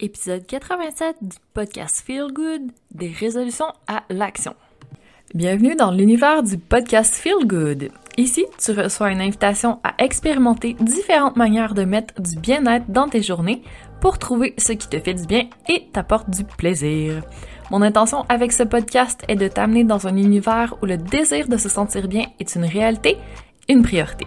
épisode 87 du podcast Feel Good, des résolutions à l'action. Bienvenue dans l'univers du podcast Feel Good. Ici, tu reçois une invitation à expérimenter différentes manières de mettre du bien-être dans tes journées pour trouver ce qui te fait du bien et t'apporte du plaisir. Mon intention avec ce podcast est de t'amener dans un univers où le désir de se sentir bien est une réalité, une priorité.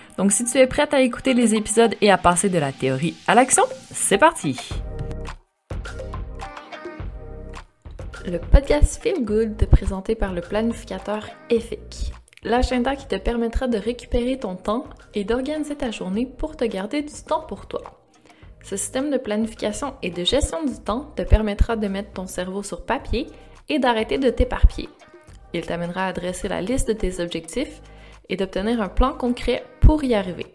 Donc si tu es prête à écouter les épisodes et à passer de la théorie à l'action, c'est parti! Le podcast Feel Good présenté par le planificateur EFIC, l'agenda qui te permettra de récupérer ton temps et d'organiser ta journée pour te garder du temps pour toi. Ce système de planification et de gestion du temps te permettra de mettre ton cerveau sur papier et d'arrêter de t'éparpiller. Il t'amènera à dresser la liste de tes objectifs et d'obtenir un plan concret y arriver.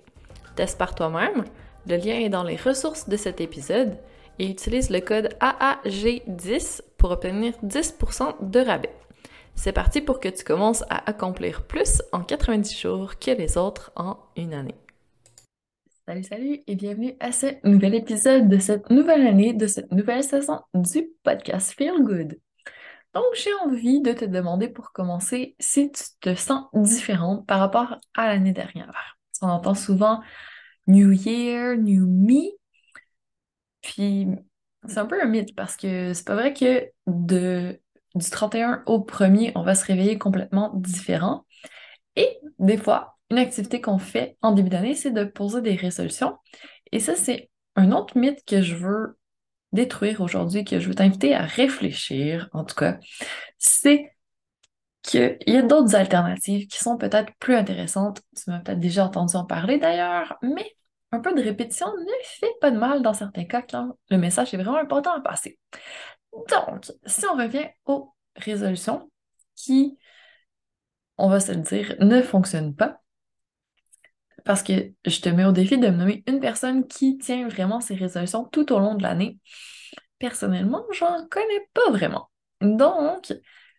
Teste par toi-même, le lien est dans les ressources de cet épisode et utilise le code AAG10 pour obtenir 10% de rabais. C'est parti pour que tu commences à accomplir plus en 90 jours que les autres en une année. Salut, salut et bienvenue à ce nouvel épisode de cette nouvelle année, de cette nouvelle saison du podcast Feel Good. Donc, j'ai envie de te demander pour commencer si tu te sens différente par rapport à l'année dernière. On entend souvent New Year, New Me. Puis, c'est un peu un mythe parce que c'est pas vrai que de, du 31 au 1er, on va se réveiller complètement différent. Et des fois, une activité qu'on fait en début d'année, c'est de poser des résolutions. Et ça, c'est un autre mythe que je veux détruire aujourd'hui, que je veux t'inviter à réfléchir, en tout cas, c'est qu'il y a d'autres alternatives qui sont peut-être plus intéressantes. Tu m'as peut-être déjà entendu en parler d'ailleurs, mais un peu de répétition ne fait pas de mal dans certains cas quand le message est vraiment important à passer. Donc, si on revient aux résolutions qui, on va se le dire, ne fonctionnent pas, parce que je te mets au défi de me nommer une personne qui tient vraiment ses résolutions tout au long de l'année. Personnellement, j'en connais pas vraiment. Donc,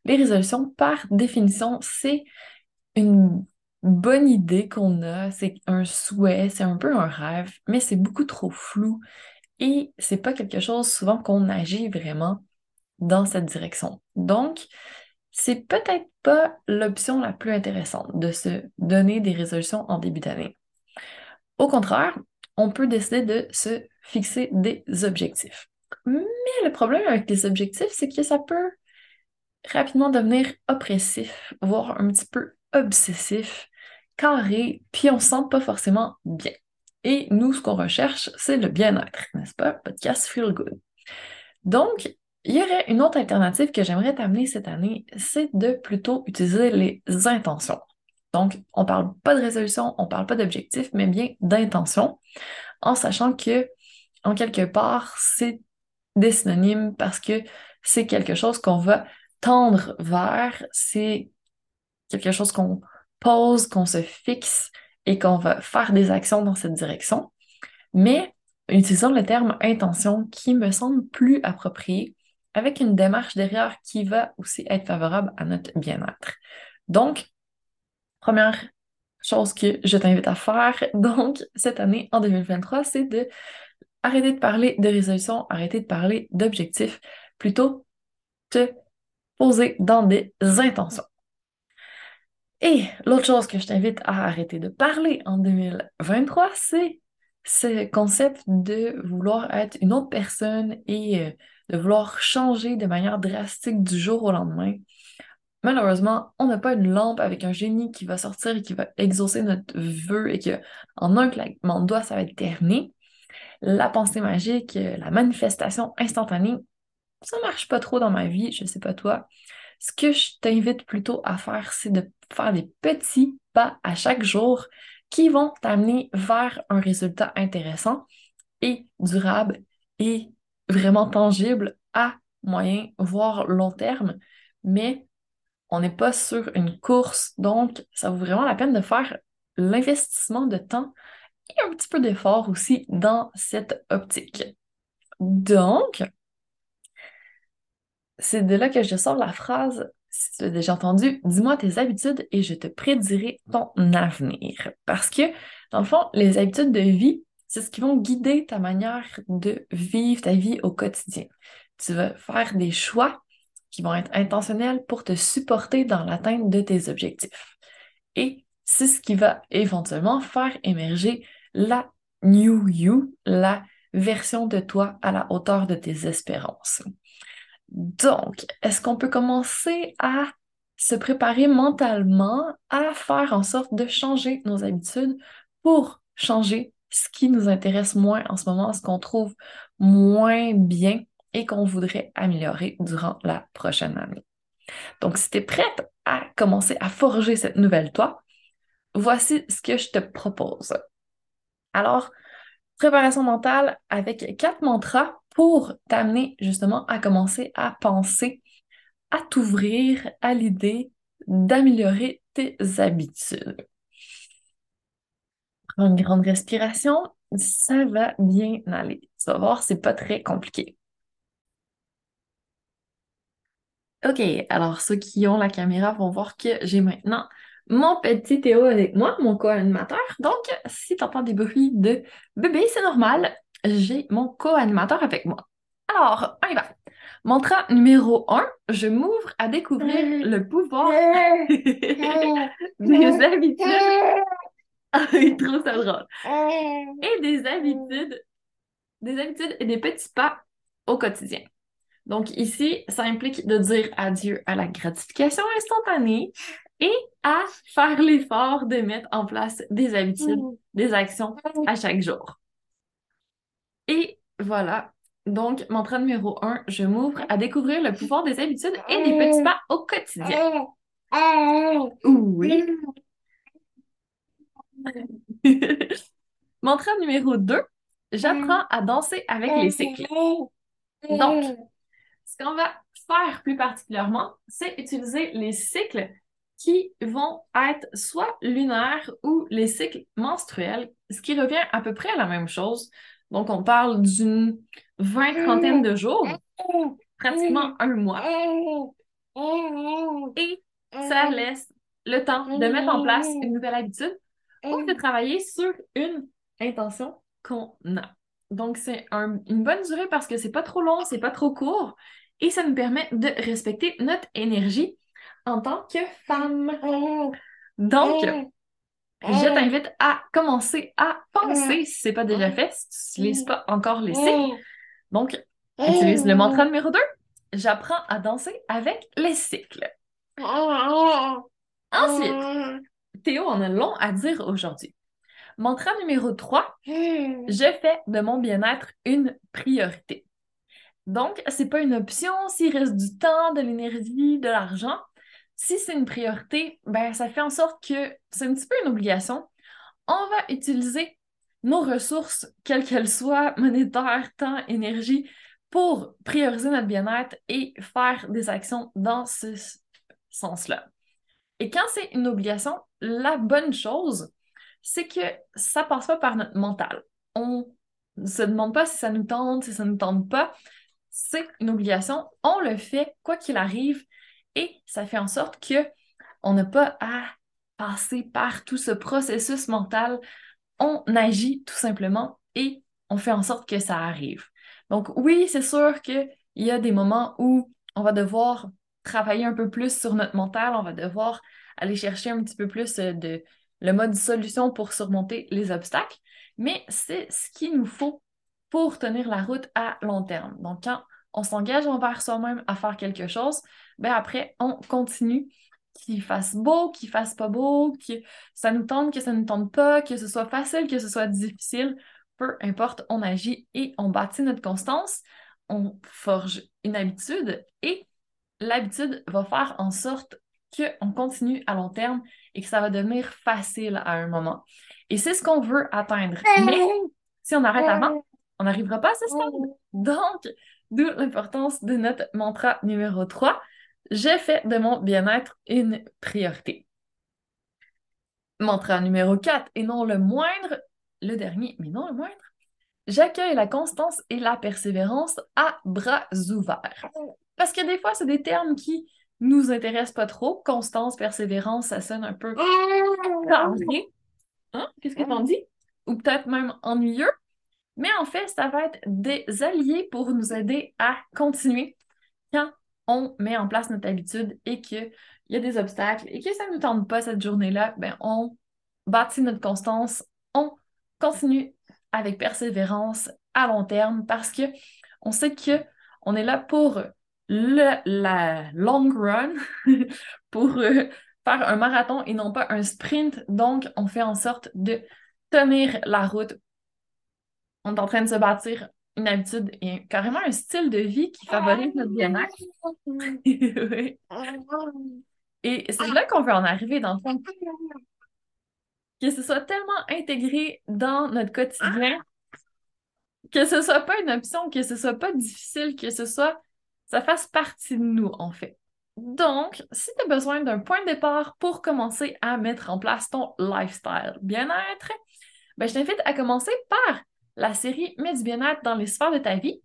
les résolutions, par définition, c'est une bonne idée qu'on a, c'est un souhait, c'est un peu un rêve, mais c'est beaucoup trop flou et c'est pas quelque chose souvent qu'on agit vraiment dans cette direction. Donc, c'est peut-être pas l'option la plus intéressante de se donner des résolutions en début d'année. Au contraire, on peut décider de se fixer des objectifs. Mais le problème avec les objectifs, c'est que ça peut rapidement devenir oppressif, voire un petit peu obsessif, carré, puis on se sent pas forcément bien. Et nous, ce qu'on recherche, c'est le bien-être, n'est-ce pas? Podcast Feel Good. Donc, il y aurait une autre alternative que j'aimerais t'amener cette année, c'est de plutôt utiliser les intentions. Donc, on ne parle pas de résolution, on ne parle pas d'objectif, mais bien d'intention, en sachant que, en quelque part, c'est des synonymes parce que c'est quelque chose qu'on va tendre vers, c'est quelque chose qu'on pose, qu'on se fixe et qu'on va faire des actions dans cette direction. Mais utilisons le terme intention qui me semble plus approprié avec une démarche derrière qui va aussi être favorable à notre bien-être. Donc, première chose que je t'invite à faire, donc, cette année, en 2023, c'est de arrêter de parler de résolution, arrêter de parler d'objectifs, plutôt te poser dans des intentions. Et l'autre chose que je t'invite à arrêter de parler en 2023, c'est ce concept de vouloir être une autre personne et euh, de vouloir changer de manière drastique du jour au lendemain. Malheureusement, on n'a pas une lampe avec un génie qui va sortir et qui va exaucer notre vœu et que en un claquement de doigt, ça va être terminé. La pensée magique, la manifestation instantanée, ça marche pas trop dans ma vie, je sais pas toi. Ce que je t'invite plutôt à faire, c'est de faire des petits pas à chaque jour qui vont t'amener vers un résultat intéressant et durable et vraiment tangible à moyen, voire long terme, mais on n'est pas sur une course, donc ça vaut vraiment la peine de faire l'investissement de temps et un petit peu d'effort aussi dans cette optique. Donc, c'est de là que je sors la phrase, si tu l'as déjà entendu, dis-moi tes habitudes et je te prédirai ton avenir. Parce que, dans le fond, les habitudes de vie, c'est ce qui vont guider ta manière de vivre ta vie au quotidien. Tu vas faire des choix qui vont être intentionnels pour te supporter dans l'atteinte de tes objectifs. Et c'est ce qui va éventuellement faire émerger la new you, la version de toi à la hauteur de tes espérances. Donc, est-ce qu'on peut commencer à se préparer mentalement à faire en sorte de changer nos habitudes pour changer ce qui nous intéresse moins en ce moment, ce qu'on trouve moins bien et qu'on voudrait améliorer durant la prochaine année? Donc, si tu es prête à commencer à forger cette nouvelle toi, voici ce que je te propose. Alors, préparation mentale avec quatre mantras pour t'amener justement à commencer à penser, à t'ouvrir à l'idée d'améliorer tes habitudes. Prends une grande respiration, ça va bien aller. Tu vas voir, c'est pas très compliqué. OK, alors ceux qui ont la caméra vont voir que j'ai maintenant mon petit Théo avec moi, mon co-animateur. Donc, si tu entends des bruits de bébé, c'est normal. J'ai mon co-animateur avec moi. Alors, on y va. Mantra numéro 1, je m'ouvre à découvrir le pouvoir des habitudes. Il trouve ça drôle. Et des habitudes, des habitudes et des petits pas au quotidien. Donc ici, ça implique de dire adieu à la gratification instantanée et à faire l'effort de mettre en place des habitudes, mm. des actions à chaque jour. Et voilà. Donc, mantra numéro un, je m'ouvre à découvrir le pouvoir des habitudes et des petits pas au quotidien. Oui. mantra numéro 2, j'apprends à danser avec les cycles. Donc, ce qu'on va faire plus particulièrement, c'est utiliser les cycles qui vont être soit lunaires ou les cycles menstruels, ce qui revient à peu près à la même chose. Donc, on parle d'une vingt trentaine de jours, pratiquement un mois. Et ça laisse le temps de mettre en place une nouvelle habitude ou de travailler sur une intention qu'on a. Donc, c'est une bonne durée parce que c'est pas trop long, c'est pas trop court et ça nous permet de respecter notre énergie en tant que femme. Donc, je t'invite à commencer à penser si c'est pas déjà fait, si tu n'utilises pas encore les cycles. Donc, utilise le mantra numéro 2. J'apprends à danser avec les cycles. Ensuite, Théo en a long à dire aujourd'hui. Mantra numéro 3, je fais de mon bien-être une priorité. Donc, c'est pas une option s'il reste du temps, de l'énergie, de l'argent. Si c'est une priorité, ben ça fait en sorte que c'est un petit peu une obligation. On va utiliser nos ressources, quelles qu'elles soient, monétaires, temps, énergie, pour prioriser notre bien-être et faire des actions dans ce sens-là. Et quand c'est une obligation, la bonne chose, c'est que ça passe pas par notre mental. On ne se demande pas si ça nous tente, si ça ne nous tente pas. C'est une obligation. On le fait quoi qu'il arrive et ça fait en sorte que on n'a pas à passer par tout ce processus mental. On agit tout simplement et on fait en sorte que ça arrive. Donc oui, c'est sûr qu'il y a des moments où on va devoir travailler un peu plus sur notre mental, on va devoir aller chercher un petit peu plus de, le mode solution pour surmonter les obstacles, mais c'est ce qu'il nous faut pour tenir la route à long terme. Donc, quand on s'engage envers soi-même à faire quelque chose, ben après, on continue qu'il fasse beau, qu'il fasse pas beau, que ça nous tente, que ça ne nous tente pas, que ce soit facile, que ce soit difficile, peu importe, on agit et on bâtit notre constance, on forge une habitude et l'habitude va faire en sorte qu'on continue à long terme et que ça va devenir facile à un moment. Et c'est ce qu'on veut atteindre. Mais si on arrête avant, on n'arrivera pas à ce stade. Donc, d'où l'importance de notre mantra numéro 3. J'ai fait de mon bien-être une priorité. Mantra numéro 4, et non le moindre, le dernier, mais non le moindre, j'accueille la constance et la persévérance à bras ouverts. Parce que des fois, c'est des termes qui nous intéressent pas trop. Constance, persévérance, ça sonne un peu. Hein? Qu'est-ce que t'en dis? Ou peut-être même ennuyeux. Mais en fait, ça va être des alliés pour nous aider à continuer quand on met en place notre habitude et qu'il y a des obstacles et que ça ne nous tente pas cette journée-là, ben on bâtit notre constance, on continue avec persévérance à long terme parce que on sait que on est là pour le, la long run, pour euh, faire un marathon et non pas un sprint. Donc, on fait en sorte de tenir la route. On est en train de se bâtir une habitude et carrément un style de vie qui favorise notre bien-être. Et c'est là qu'on veut en arriver, dans le fond. Que ce soit tellement intégré dans notre quotidien, que ce soit pas une option, que ce soit pas difficile, que ce soit, ça fasse partie de nous, en fait. Donc, si tu as besoin d'un point de départ pour commencer à mettre en place ton lifestyle bien-être, ben, je t'invite à commencer par la série Mets du bien-être dans les sphères de ta vie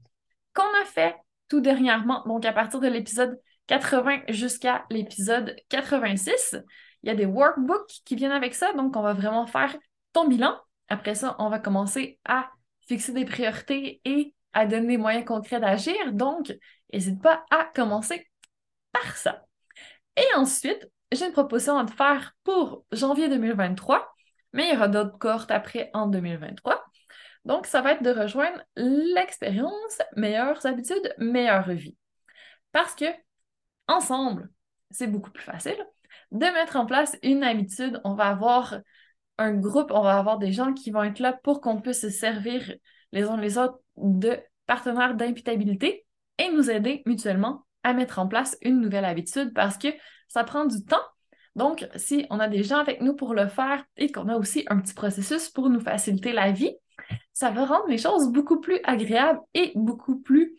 qu'on a fait tout dernièrement, donc à partir de l'épisode 80 jusqu'à l'épisode 86. Il y a des workbooks qui viennent avec ça, donc on va vraiment faire ton bilan. Après ça, on va commencer à fixer des priorités et à donner des moyens concrets d'agir. Donc, n'hésite pas à commencer par ça. Et ensuite, j'ai une proposition à te faire pour janvier 2023, mais il y aura d'autres cohortes après en 2023. Donc, ça va être de rejoindre l'expérience, meilleures habitudes, meilleure vie. Parce que, ensemble, c'est beaucoup plus facile de mettre en place une habitude. On va avoir un groupe, on va avoir des gens qui vont être là pour qu'on puisse se servir les uns les autres de partenaires d'imputabilité et nous aider mutuellement à mettre en place une nouvelle habitude parce que ça prend du temps. Donc, si on a des gens avec nous pour le faire et qu'on a aussi un petit processus pour nous faciliter la vie, ça va rendre les choses beaucoup plus agréables et beaucoup plus,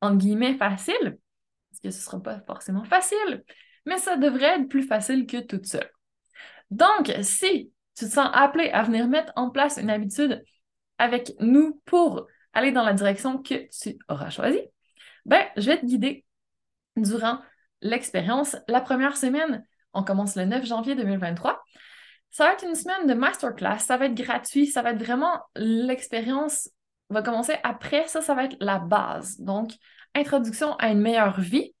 entre guillemets, faciles. Parce que ce ne sera pas forcément facile, mais ça devrait être plus facile que toute seule. Donc, si tu te sens appelé à venir mettre en place une habitude avec nous pour aller dans la direction que tu auras choisie, ben, je vais te guider durant l'expérience. La première semaine, on commence le 9 janvier 2023. Ça va être une semaine de masterclass, ça va être gratuit, ça va être vraiment l'expérience va commencer après. Ça, ça va être la base. Donc, introduction à une meilleure vie.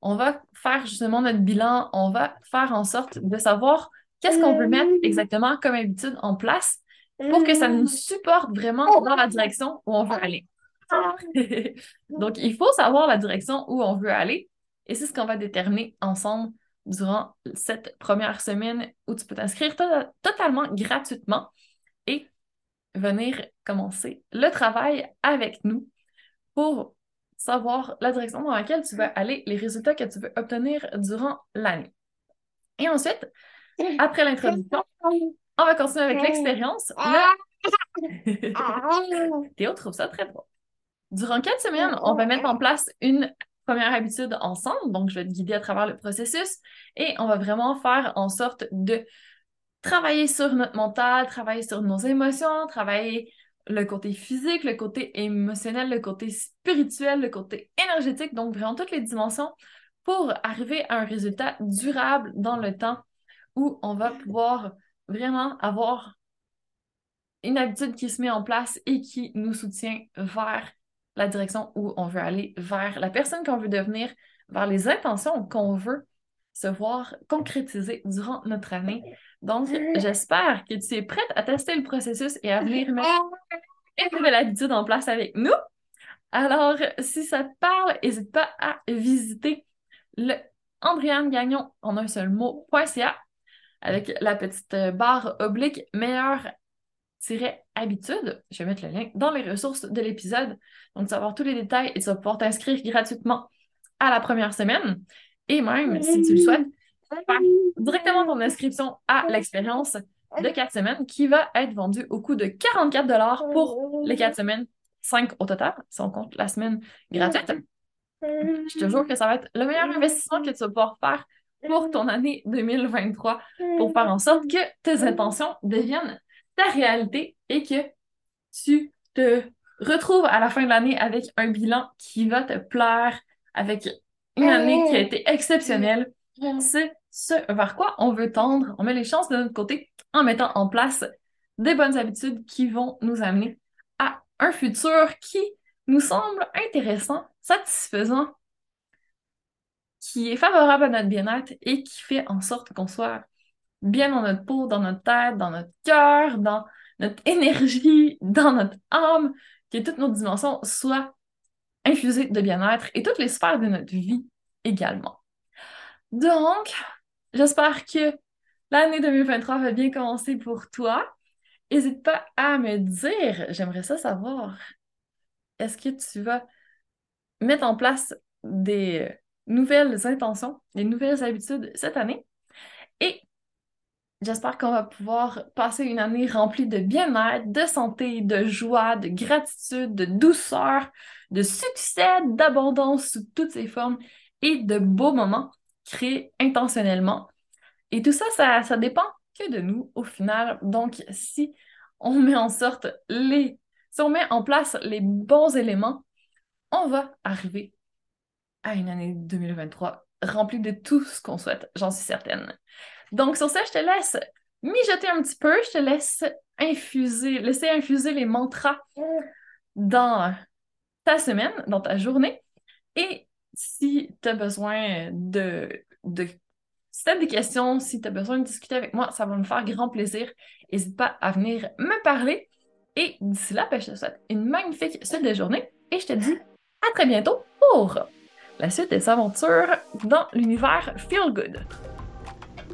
On va faire justement notre bilan, on va faire en sorte de savoir qu'est-ce qu'on veut mettre exactement comme habitude en place pour que ça nous supporte vraiment dans la direction où on veut aller. Donc, il faut savoir la direction où on veut aller. Et c'est ce qu'on va déterminer ensemble durant cette première semaine où tu peux t'inscrire totalement gratuitement et venir commencer le travail avec nous pour savoir la direction dans laquelle tu vas aller, les résultats que tu veux obtenir durant l'année. Et ensuite, après l'introduction, on va continuer avec l'expérience. Théo trouve ça très drôle. Durant quatre semaines, on va mettre en place une première habitude ensemble. Donc, je vais te guider à travers le processus et on va vraiment faire en sorte de travailler sur notre mental, travailler sur nos émotions, travailler le côté physique, le côté émotionnel, le côté spirituel, le côté énergétique, donc vraiment toutes les dimensions pour arriver à un résultat durable dans le temps où on va pouvoir vraiment avoir une habitude qui se met en place et qui nous soutient vers la direction où on veut aller, vers la personne qu'on veut devenir, vers les intentions qu'on veut se voir concrétiser durant notre année. Donc, j'espère que tu es prête à tester le processus et à venir mettre une nouvelle habitude en place avec nous. Alors, si ça te parle, n'hésite pas à visiter le Andréane Gagnon en un seul mot.ca avec la petite barre oblique meilleure habitude. Je vais mettre le lien dans les ressources de l'épisode. Donc, tu vas avoir tous les détails et tu vas pouvoir t'inscrire gratuitement à la première semaine. Et même, si tu le souhaites, faire directement ton inscription à l'expérience de quatre semaines qui va être vendue au coût de 44 pour les quatre semaines, 5 au total, si on compte la semaine gratuite. Je te jure que ça va être le meilleur investissement que tu vas pouvoir faire pour ton année 2023 pour faire en sorte que tes intentions deviennent ta réalité et que tu te retrouves à la fin de l'année avec un bilan qui va te plaire, avec une année qui a été exceptionnelle. C'est ce vers quoi on veut tendre. On met les chances de notre côté en mettant en place des bonnes habitudes qui vont nous amener à un futur qui nous semble intéressant, satisfaisant, qui est favorable à notre bien-être et qui fait en sorte qu'on soit bien dans notre peau, dans notre tête, dans notre cœur, dans notre énergie, dans notre âme, que toutes nos dimensions soient infusées de bien-être et toutes les sphères de notre vie également. Donc, j'espère que l'année 2023 va bien commencer pour toi. N'hésite pas à me dire, j'aimerais ça savoir, est-ce que tu vas mettre en place des nouvelles intentions, des nouvelles habitudes cette année? Et j'espère qu'on va pouvoir passer une année remplie de bien-être, de santé, de joie, de gratitude, de douceur, de succès, d'abondance sous toutes ses formes et de beaux moments créés intentionnellement. Et tout ça, ça, ça dépend que de nous au final. Donc, si on met en sorte les, si on met en place les bons éléments, on va arriver à une année 2023 remplie de tout ce qu'on souhaite, j'en suis certaine. Donc, sur ça, je te laisse mijoter un petit peu, je te laisse infuser, laisser infuser les mantras dans ta semaine, dans ta journée. Et si tu as besoin de, si tu as des questions, si tu as besoin de discuter avec moi, ça va me faire grand plaisir. N'hésite pas à venir me parler. Et d'ici là, ben, je te souhaite une magnifique suite de journée et je te dis à très bientôt pour la suite des aventures dans l'univers Feel Good.